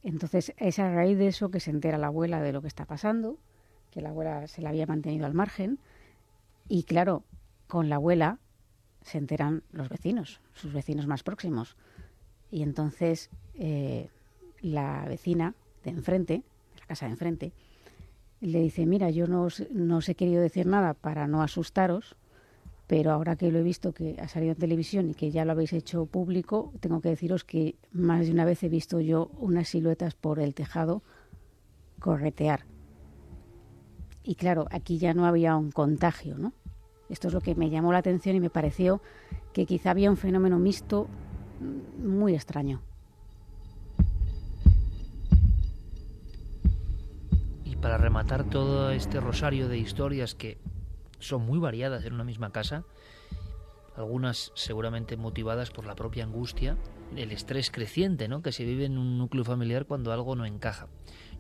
Entonces es a raíz de eso que se entera la abuela de lo que está pasando, que la abuela se la había mantenido al margen, y claro, con la abuela se enteran los vecinos, sus vecinos más próximos. Y entonces eh, la vecina de enfrente, de la casa de enfrente, le dice, mira, yo no os, no os he querido decir nada para no asustaros, pero ahora que lo he visto que ha salido en televisión y que ya lo habéis hecho público, tengo que deciros que más de una vez he visto yo unas siluetas por el tejado corretear. Y claro, aquí ya no había un contagio, ¿no? Esto es lo que me llamó la atención y me pareció que quizá había un fenómeno mixto muy extraño. Para rematar todo este rosario de historias que son muy variadas en una misma casa, algunas seguramente motivadas por la propia angustia, el estrés creciente ¿no? que se vive en un núcleo familiar cuando algo no encaja.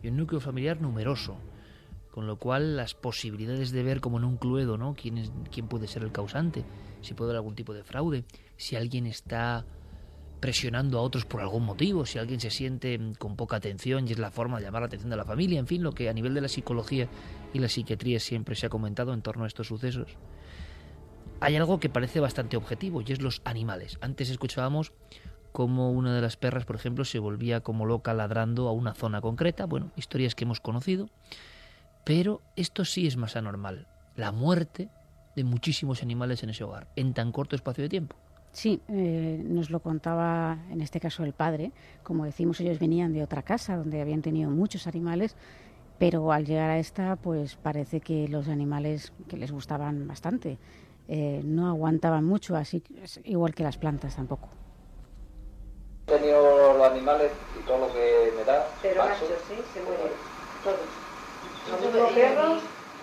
Y un núcleo familiar numeroso, con lo cual las posibilidades de ver como en un cluedo ¿no? quién, puede ser el causante, si puede haber algún tipo de fraude, si alguien está presionando a otros por algún motivo, si alguien se siente mm, con poca atención y es la forma de llamar la atención de la familia, en fin, lo que a nivel de la psicología y la psiquiatría siempre se ha comentado en torno a estos sucesos. Hay algo que parece bastante objetivo y es los animales. Antes escuchábamos cómo una de las perras, por ejemplo, se volvía como loca ladrando a una zona concreta, bueno, historias que hemos conocido, pero esto sí es más anormal, la muerte de muchísimos animales en ese hogar, en tan corto espacio de tiempo. Sí, eh, nos lo contaba en este caso el padre. Como decimos, ellos venían de otra casa donde habían tenido muchos animales, pero al llegar a esta, pues parece que los animales que les gustaban bastante eh, no aguantaban mucho, así igual que las plantas tampoco. He tenido los animales y todo lo que me da. Pero sí, se mueren. Todos. Lo Yo mismo tuve- perros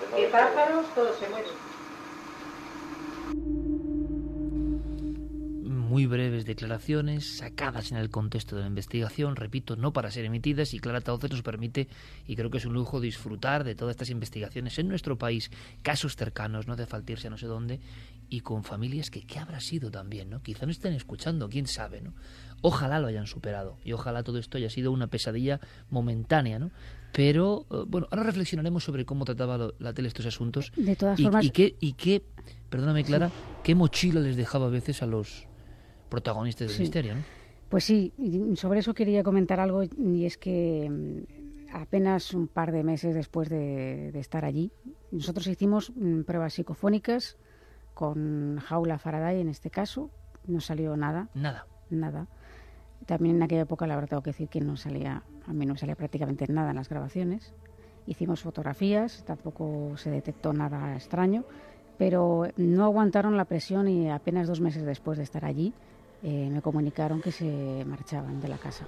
mueren pájaros, todos se mueren. Muy breves declaraciones sacadas en el contexto de la investigación, repito, no para ser emitidas y Clara Tauces nos permite, y creo que es un lujo, disfrutar de todas estas investigaciones en nuestro país, casos cercanos, no de faltirse a no sé dónde, y con familias que qué habrá sido también, ¿no? Quizá no estén escuchando, quién sabe, ¿no? Ojalá lo hayan superado y ojalá todo esto haya sido una pesadilla momentánea, ¿no? Pero, eh, bueno, ahora reflexionaremos sobre cómo trataba lo- la tele estos asuntos De todas y, formas, y qué, y qué, perdóname Clara, qué mochila les dejaba a veces a los protagonistas del Sí. misterio, ¿no? Pues sí, sobre eso quería comentar algo y es que mm, apenas un par de meses después de, de estar allí, nosotros hicimos mm, pruebas psicofónicas con jaula Faraday en este caso, no salió nada, Nada. nada. También en aquella época, la verdad, tengo que decir que no salía, a mí no salía prácticamente nada en las grabaciones. Hicimos fotografías, tampoco se detectó nada extraño, pero no aguantaron la presión y apenas dos meses después de estar allí eh, me comunicaron que se marchaban de la casa.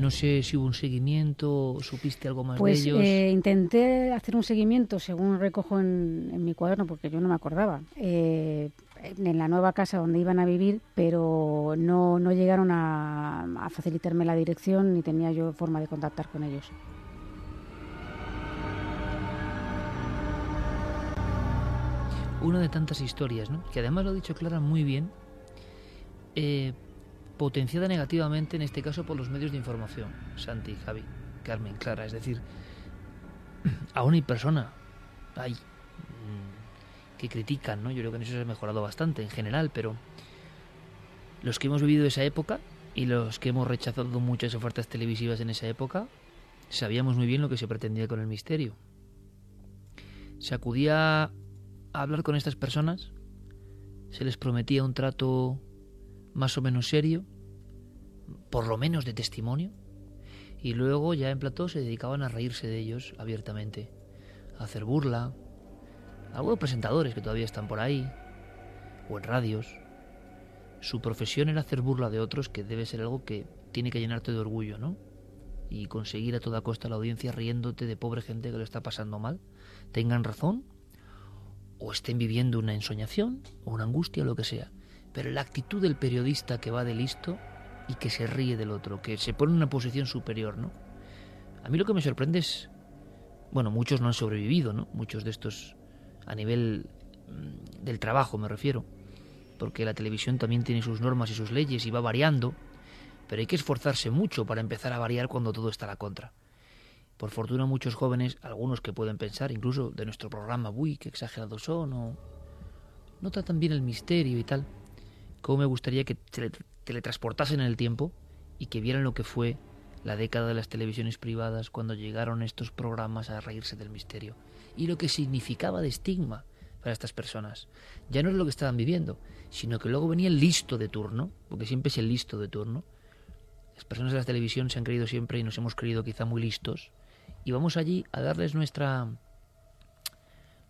No sé si hubo un seguimiento, supiste algo más Pues de ellos. eh, intenté hacer un seguimiento, según recojo en, en mi cuaderno, porque yo no me acordaba, eh, en la nueva casa donde iban a vivir, pero no, no llegaron a, a facilitarme la dirección ni tenía yo forma de contactar con ellos. Una de tantas historias, ¿no? Que además lo ha dicho Clara muy bien, eh, potenciada negativamente en este caso por los medios de información, Santi, Javi, Carmen, Clara. Es decir, [clears throat] aún hay personas hay mm, que critican, ¿no? Yo creo que en eso se ha mejorado bastante en general, pero los que hemos vivido esa época y los que hemos rechazado muchas ofertas televisivas en esa época, sabíamos muy bien lo que se pretendía con el misterio. Se acudía hablar con estas personas, se les prometía un trato más o menos serio, por lo menos de testimonio, y luego ya en plató se dedicaban a reírse de ellos abiertamente, a hacer burla, algunos presentadores que todavía están por ahí, o en radios. Su profesión era hacer burla de otros, que debe ser algo que tiene que llenarte de orgullo, ¿no? Y conseguir a toda costa la audiencia riéndote de pobre gente que lo está pasando mal, tengan razón, o estén viviendo una ensoñación, o una angustia, o lo que sea. Pero la actitud del periodista que va de listo y que se ríe del otro, que se pone en una posición superior, ¿no? A mí lo que me sorprende es, bueno, muchos no han sobrevivido, ¿no? Muchos de estos a nivel mm, del trabajo me refiero, porque la televisión también tiene sus normas y sus leyes y va variando, pero hay que esforzarse mucho para empezar a variar cuando todo está a la contra. Por fortuna muchos jóvenes, algunos que pueden pensar, incluso de nuestro programa, uy, qué exagerados son, o no tratan bien el misterio y tal, cómo me gustaría que teletransportasen en el tiempo y que vieran lo que fue la década de las televisiones privadas cuando llegaron estos programas a reírse del misterio y lo que significaba de estigma para estas personas. Ya no es lo que estaban viviendo, sino que luego venía el listo de turno, porque siempre es el listo de turno. Las personas de la televisión se han creído siempre y nos hemos creído quizá muy listos y vamos allí a darles nuestra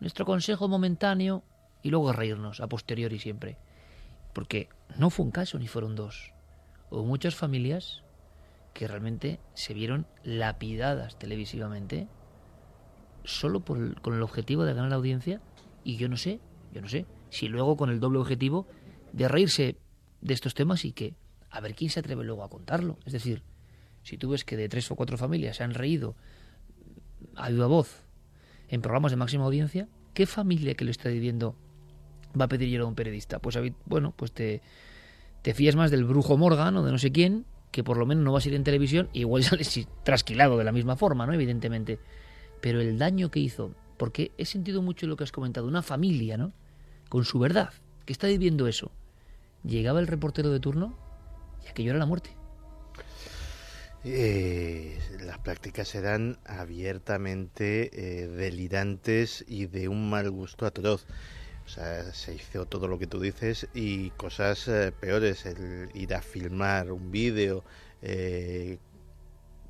nuestro consejo momentáneo y luego a reírnos a posteriori siempre. Porque no fue un caso ni fueron dos. Hubo muchas familias que realmente se vieron lapidadas televisivamente solo por con el objetivo de ganar la audiencia y yo no sé, yo no sé, si luego con el doble objetivo de reírse de estos temas y que a ver quién se atreve luego a contarlo. Es decir, si tú ves que de tres o cuatro familias se han reído a viva voz en programas de máxima audiencia, ¿qué familia que lo está viviendo va a pedir yo a un periodista? Pues bueno, pues te, te fías más del brujo Morgan o de no sé quién, que por lo menos no vas a ir en televisión, y igual [laughs] sales trasquilado de la misma forma, ¿no? Evidentemente. Pero el daño que hizo, porque he sentido mucho lo que has comentado, una familia, ¿no? Con su verdad, que está viviendo eso. Llegaba el reportero de turno y aquello era la muerte. Eh, las prácticas eran abiertamente eh, delirantes y de un mal gusto atroz. O sea, se hizo todo lo que tú dices y cosas eh, peores, el ir a filmar un vídeo eh,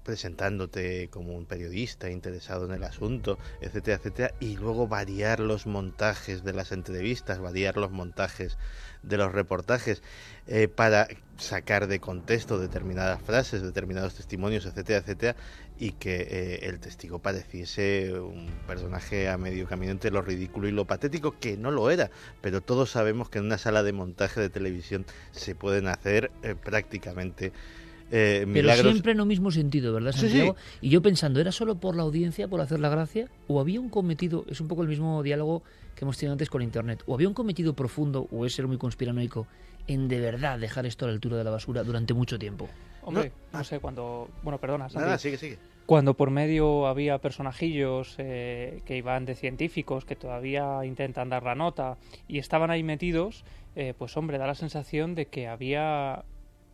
presentándote como un periodista interesado en el asunto, etcétera, etcétera, y luego variar los montajes de las entrevistas, variar los montajes de los reportajes eh, para sacar de contexto determinadas frases, determinados testimonios, etcétera, etcétera, y que eh, el testigo pareciese un personaje a medio camino entre lo ridículo y lo patético, que no lo era, pero todos sabemos que en una sala de montaje de televisión se pueden hacer eh, prácticamente eh, Pero milagros. siempre en lo mismo sentido, ¿verdad, Sí, Santiago? Y yo pensando, ¿era solo por la audiencia, por hacer la gracia? ¿O había un cometido, es un poco el mismo diálogo que hemos tenido antes con Internet, o había un cometido profundo, o es ser muy conspiranoico, en de verdad dejar esto a la altura de la basura durante mucho tiempo? Hombre, no, sé, cuando... Bueno, perdona. Santi. Nada, sigue, sigue. Cuando por medio había personajillos eh, que iban de científicos, que todavía intentan dar la nota, y estaban ahí metidos, eh, pues hombre, da la sensación de que había,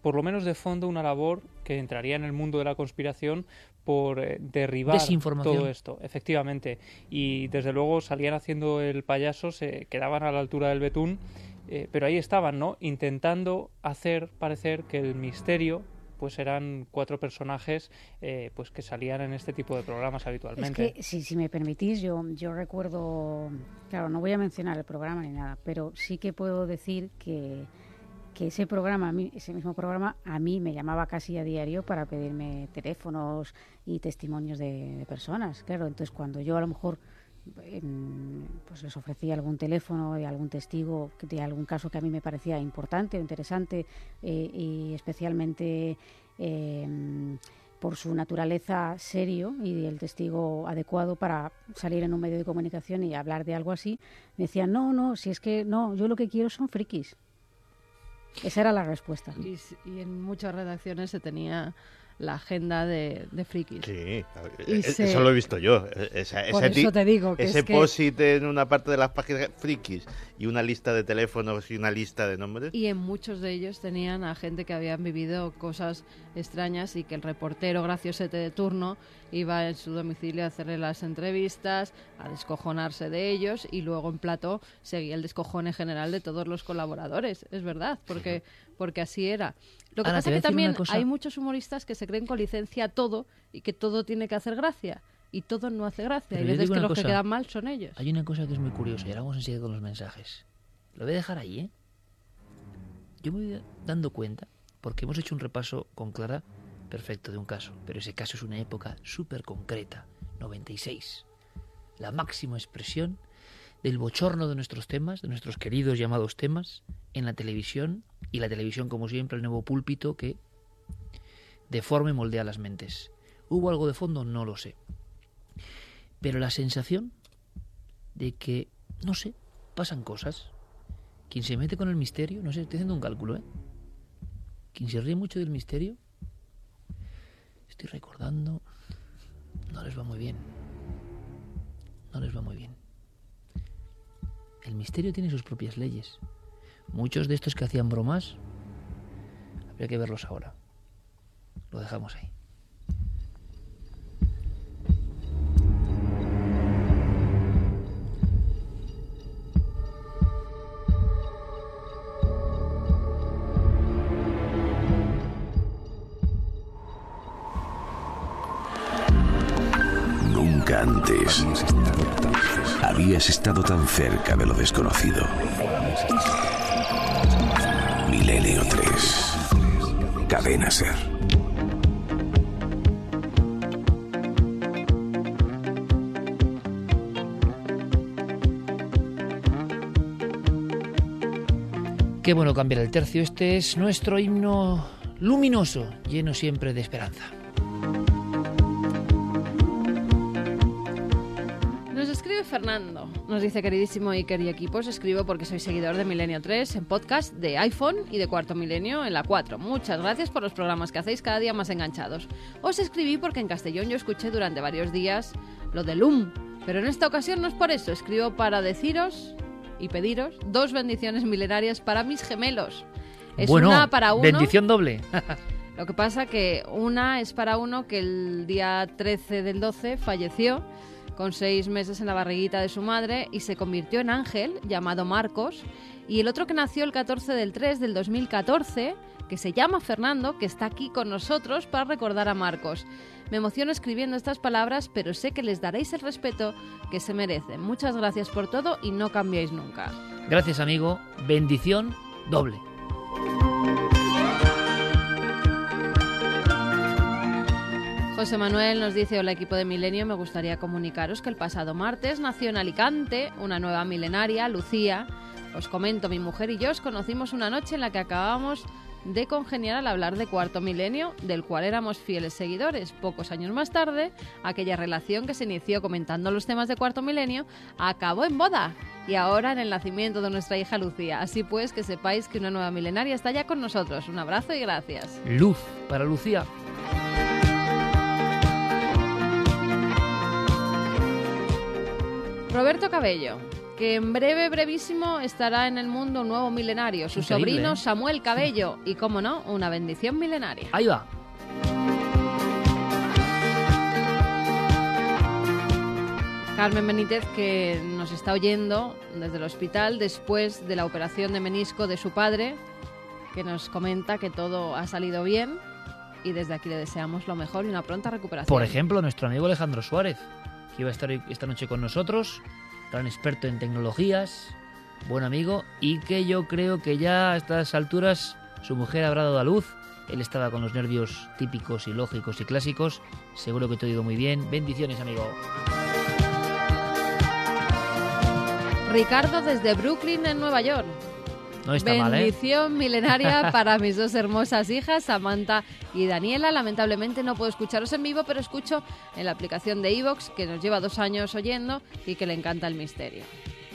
por lo menos de fondo, una labor que entraría en el mundo de la conspiración por eh, derribar todo esto, efectivamente. Y desde luego salían haciendo el payaso, se quedaban a la altura del betún, eh, pero ahí estaban, ¿no? Intentando hacer parecer que el misterio pues eran cuatro personajes eh, pues que salían en este tipo de programas Es habitualmente. que, si, si me permitís, yo, yo recuerdo, claro, no voy a mencionar el programa ni nada, pero sí que puedo decir que, que ese programa, ese mismo programa, a mí me llamaba casi a diario para pedirme teléfonos y testimonios de, personas. Claro, entonces cuando yo a lo mejor em, pues les ofrecía algún teléfono de algún testigo de algún caso que a mí me parecía importante o interesante eh, y especialmente em, por su naturaleza serio y el testigo adecuado para salir en un medio de comunicación y hablar de algo así, me decían, no, no, si es que no, yo lo que quiero son frikis. Esa era la respuesta. Y, y en muchas redacciones se tenía la agenda de, de frikis. Sí, Y eh, se- eso lo he visto yo. Esa, Por ese ti- eso te digo que ese es que- en una parte de las páginas frikis y una lista de teléfonos y una lista de nombres. Y en muchos de ellos tenían a gente que habían vivido cosas extrañas y que el reportero graciosete de turno iba en su domicilio a hacerle las entrevistas, a descojonarse de ellos y luego en plato seguía el descojone general de todos los colaboradores. Es verdad, porque, porque así era. Lo que pasa es que también hay muchos humoristas que se creen con licencia a todo y que todo tiene que hacer gracia. Y todo no hace gracia. Pero yo veces que los que cosa. quedan mal son ellos. Hay una cosa que es muy curiosa y ahora vamos enseguida con los mensajes. Lo voy a dejar ahí, ¿eh? Yo me voy dando cuenta, porque hemos hecho un repaso con Clara perfecto de un caso, pero ese caso es una época súper concreta, 96. La máxima expresión del bochorno de nuestros temas, de nuestros queridos llamados temas, en la televisión, y la televisión, como siempre, el nuevo púlpito que deforma y moldea las mentes. ¿Hubo algo de fondo? No lo sé. Pero la sensación de que, no sé, pasan cosas. Quien se mete con el misterio, no sé, estoy haciendo un cálculo, ¿eh? Quien se ríe mucho del misterio, estoy recordando, no les va muy bien. No les va muy bien. El misterio tiene sus propias leyes. Muchos de estos que hacían bromas, habría que verlos ahora. Lo dejamos ahí. Nunca antes habías estado tan cerca de lo desconocido. Milenio 3. Cadena Ser. Qué bueno cambiar el tercio. Este es nuestro himno luminoso, lleno siempre de esperanza. Fernando. Nos dice, queridísimo Iker y equipos, escribo porque soy seguidor de Milenio 3 en podcast de iPhone y de Cuarto Milenio en la 4. Muchas gracias por los programas que hacéis cada día más enganchados. Os escribí porque en Castellón yo escuché durante varios días lo de LUM, pero en esta ocasión no es por eso. Escribo para deciros y pediros dos bendiciones milenarias para mis gemelos. Es bueno, una para uno. bendición doble. Lo que pasa que una es para uno que el día 13 del 12 falleció con seis meses en la barriguita de su madre y se convirtió en ángel llamado Marcos. Y el otro que nació el 14 del 3 del 2014, que se llama Fernando, que está aquí con nosotros para recordar a Marcos. Me emociono escribiendo estas palabras, pero sé que les daréis el respeto que se merecen. Muchas gracias por todo y no cambiéis nunca. Gracias, amigo. Bendición doble. José Manuel nos dice, hola equipo de Milenio, me gustaría comunicaros que el pasado martes nació en Alicante una nueva milenaria, Lucía. Os comento, mi mujer y yo os conocimos una noche en la que acabábamos de congeniar al hablar de Cuarto Milenio, del cual éramos fieles seguidores. Pocos años más tarde, aquella relación que se inició comentando los temas de Cuarto Milenio acabó en boda y ahora en el nacimiento de nuestra hija Lucía. Así pues, que sepáis que una nueva milenaria está ya con nosotros. Un abrazo y gracias. Luz para Lucía. Roberto Cabello, que en breve, brevísimo, estará en el mundo un nuevo milenario, su Increíble, sobrino ¿eh? Samuel Cabello, y como no, una bendición milenaria. Ahí va. Carmen Benítez, que nos está oyendo desde el hospital después de la operación de menisco de su padre, que nos comenta que todo ha salido bien y desde aquí le deseamos lo mejor y una pronta recuperación. Por ejemplo, nuestro amigo Alejandro Suárez, que iba a estar esta noche con nosotros, gran experto en tecnologías, buen amigo, y que yo creo que ya a estas alturas su mujer habrá dado a luz. Él estaba con los nervios típicos y lógicos y clásicos. Seguro que todo ha ido muy bien. Bendiciones, amigo. Ricardo desde Brooklyn, en Nueva York. No está Bendición mal, ¿eh? milenaria [laughs] para mis dos hermosas hijas, Samantha y Daniela. Lamentablemente no puedo escucharos en vivo, pero escucho en la aplicación de Evox, que nos lleva dos años oyendo y que le encanta el misterio.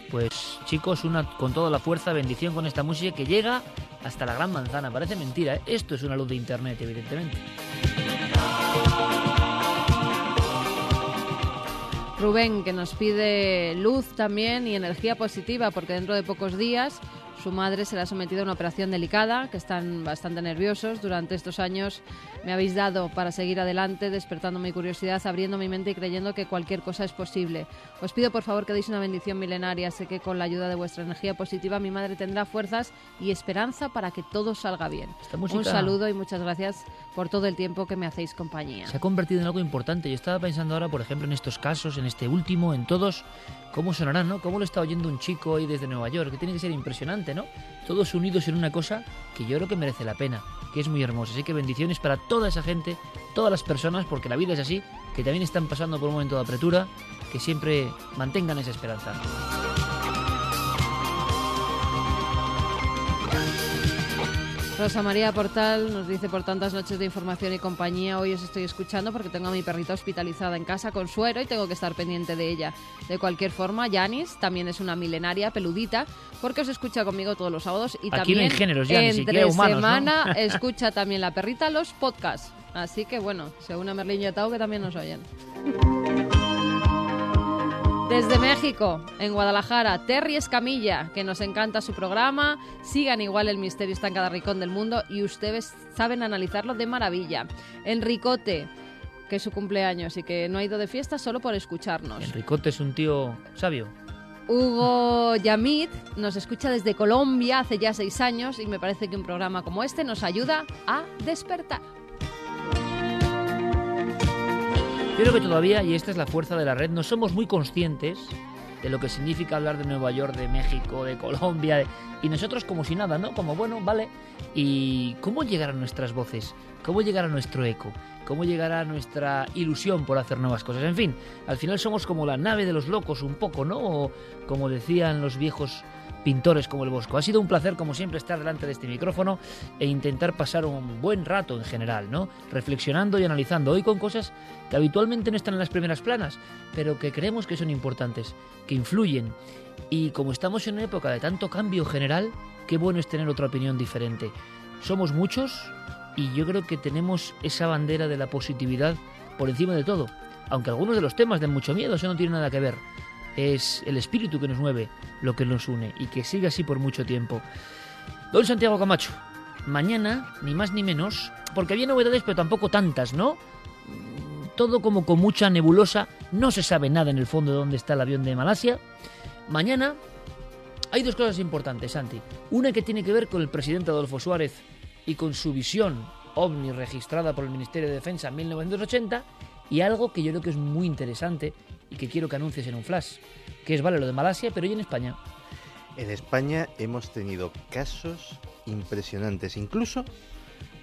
Pues chicos, una con toda la fuerza, bendición con esta música que llega hasta la gran manzana. Parece mentira, ¿eh? esto es una luz de internet, evidentemente. Rubén, que nos pide luz también y energía positiva, porque dentro de pocos días su madre será sometida a una operación delicada, que están bastante nerviosos. Durante estos años me habéis dado para seguir adelante, despertando mi curiosidad, abriendo mi mente y creyendo que cualquier cosa es posible. Os pido por favor que deis una bendición milenaria. Sé que con la ayuda de vuestra energía positiva mi madre tendrá fuerzas y esperanza para que todo salga bien. Un saludo y muchas gracias por todo el tiempo que me hacéis compañía. se ha convertido en algo importante. Yo estaba pensando ahora, por ejemplo, en estos casos, en este último, en todos, cómo sonarán, ¿no? Cómo lo está oyendo un chico ahí desde Nueva York, que tiene que ser impresionante, Todos unidos en una cosa que yo creo que merece la pena, que es muy hermosa. Así que bendiciones para toda esa gente, todas las personas, porque la vida es así, que también están pasando por un momento de apretura, que siempre mantengan esa esperanza. Rosa María Portal nos dice por tantas noches de información y compañía, hoy os estoy escuchando porque tengo a mi perrita hospitalizada en casa con suero y tengo que estar pendiente de ella. De cualquier forma, Yanis también es una milenaria peludita porque os escucha conmigo todos los sábados y Aquí no también géneros ni entre humanos, ¿no? semana [laughs] escucha también la perrita los podcasts. Así que bueno, se une a Merlín y a Tao que también nos oyen. Desde México, en Guadalajara, Terry Escamilla, que nos encanta su programa. Sigan igual el misterio está en cada rincón del mundo y ustedes saben analizarlo de maravilla. Enricote, que es su cumpleaños y que no ha ido de fiesta solo por escucharnos. Enricote es un tío sabio. Hugo Yamid nos escucha desde Colombia hace ya seis años y me parece que un programa como este nos ayuda a despertar. Creo que todavía, y esta es la fuerza de la red, no somos muy conscientes de lo que significa hablar de Nueva York, de México, de Colombia, y nosotros como si nada, ¿no? Como bueno, vale. ¿Y cómo llegar a nuestras voces? ¿Cómo llegar a nuestro eco? ¿Cómo llegar a nuestra ilusión por hacer nuevas cosas? En fin, al final somos como la nave de los locos un poco, ¿no? O como decían los viejos pintores como el Bosco. Ha sido un placer, como siempre, estar delante de este micrófono e intentar pasar un buen rato en general, ¿no? Reflexionando y analizando hoy con cosas que habitualmente no están en las primeras planas, pero que creemos que son importantes, que influyen. Y como estamos en una época de tanto cambio general, qué bueno es tener otra opinión diferente. Somos muchos y yo creo que tenemos esa bandera de la positividad por encima de todo. Aunque algunos de los temas den mucho miedo, eso no tiene nada que ver. Es el espíritu que nos mueve, lo que nos une y que siga así por mucho tiempo. Don Santiago Camacho, mañana, ni más ni menos, porque había novedades, pero tampoco tantas, ¿no? Todo como con mucha nebulosa, no se sabe nada en el fondo de dónde está el avión de Malasia. Mañana hay dos cosas importantes, Santi. Una que tiene que ver con el presidente Adolfo Suárez y con su visión ovni registrada por el Ministerio de Defensa en 1980 y algo que yo creo que es muy interesante y que quiero que anuncies en un flash, que es vale lo de Malasia, pero y en España. En España hemos tenido casos impresionantes, incluso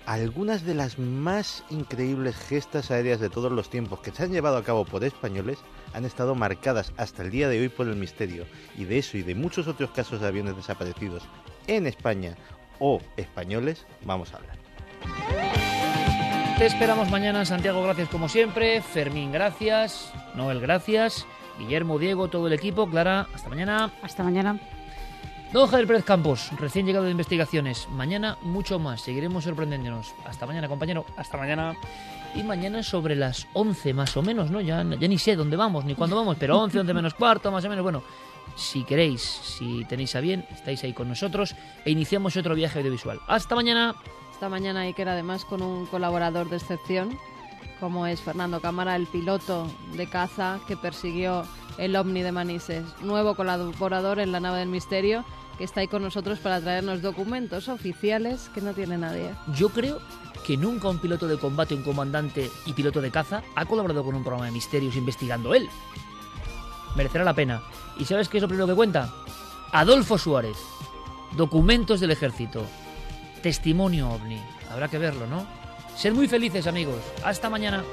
algunas de las más increíbles gestas aéreas de todos los tiempos que se han llevado a cabo por españoles han estado marcadas hasta el día de hoy por el misterio. Y de eso y de muchos otros casos de aviones desaparecidos en España o españoles vamos a hablar. Te esperamos mañana, Santiago, gracias como siempre. Fermín, gracias. Noel, gracias. Guillermo, Diego, todo el equipo. Clara, hasta mañana. Hasta mañana. Don Javier Pérez Campos, recién llegado de investigaciones. Mañana mucho más, seguiremos sorprendiéndonos. Hasta mañana, compañero. Hasta mañana. Y mañana sobre las 11 más o menos, ¿no? Ya, ya ni sé dónde vamos ni cuándo vamos, pero 11, 11 menos cuarto, más o menos. Bueno, si queréis, si tenéis a bien, estáis ahí con nosotros e iniciamos otro viaje audiovisual. Hasta mañana. Esta mañana Iker además con un colaborador de excepción, como es Fernando Cámara, el piloto de caza que persiguió el ovni de Manises. Nuevo colaborador en la nave del misterio que está ahí con nosotros para traernos documentos oficiales que no tiene nadie. Yo creo que nunca un piloto de combate, un comandante y piloto de caza ha colaborado con un programa de misterios investigando él. Merecerá la pena. ¿Y sabes qué es lo primero que cuenta? Adolfo Suárez. Documentos del ejército. Testimonio ovni. Habrá que verlo, ¿no? Sed muy felices, amigos. Hasta mañana.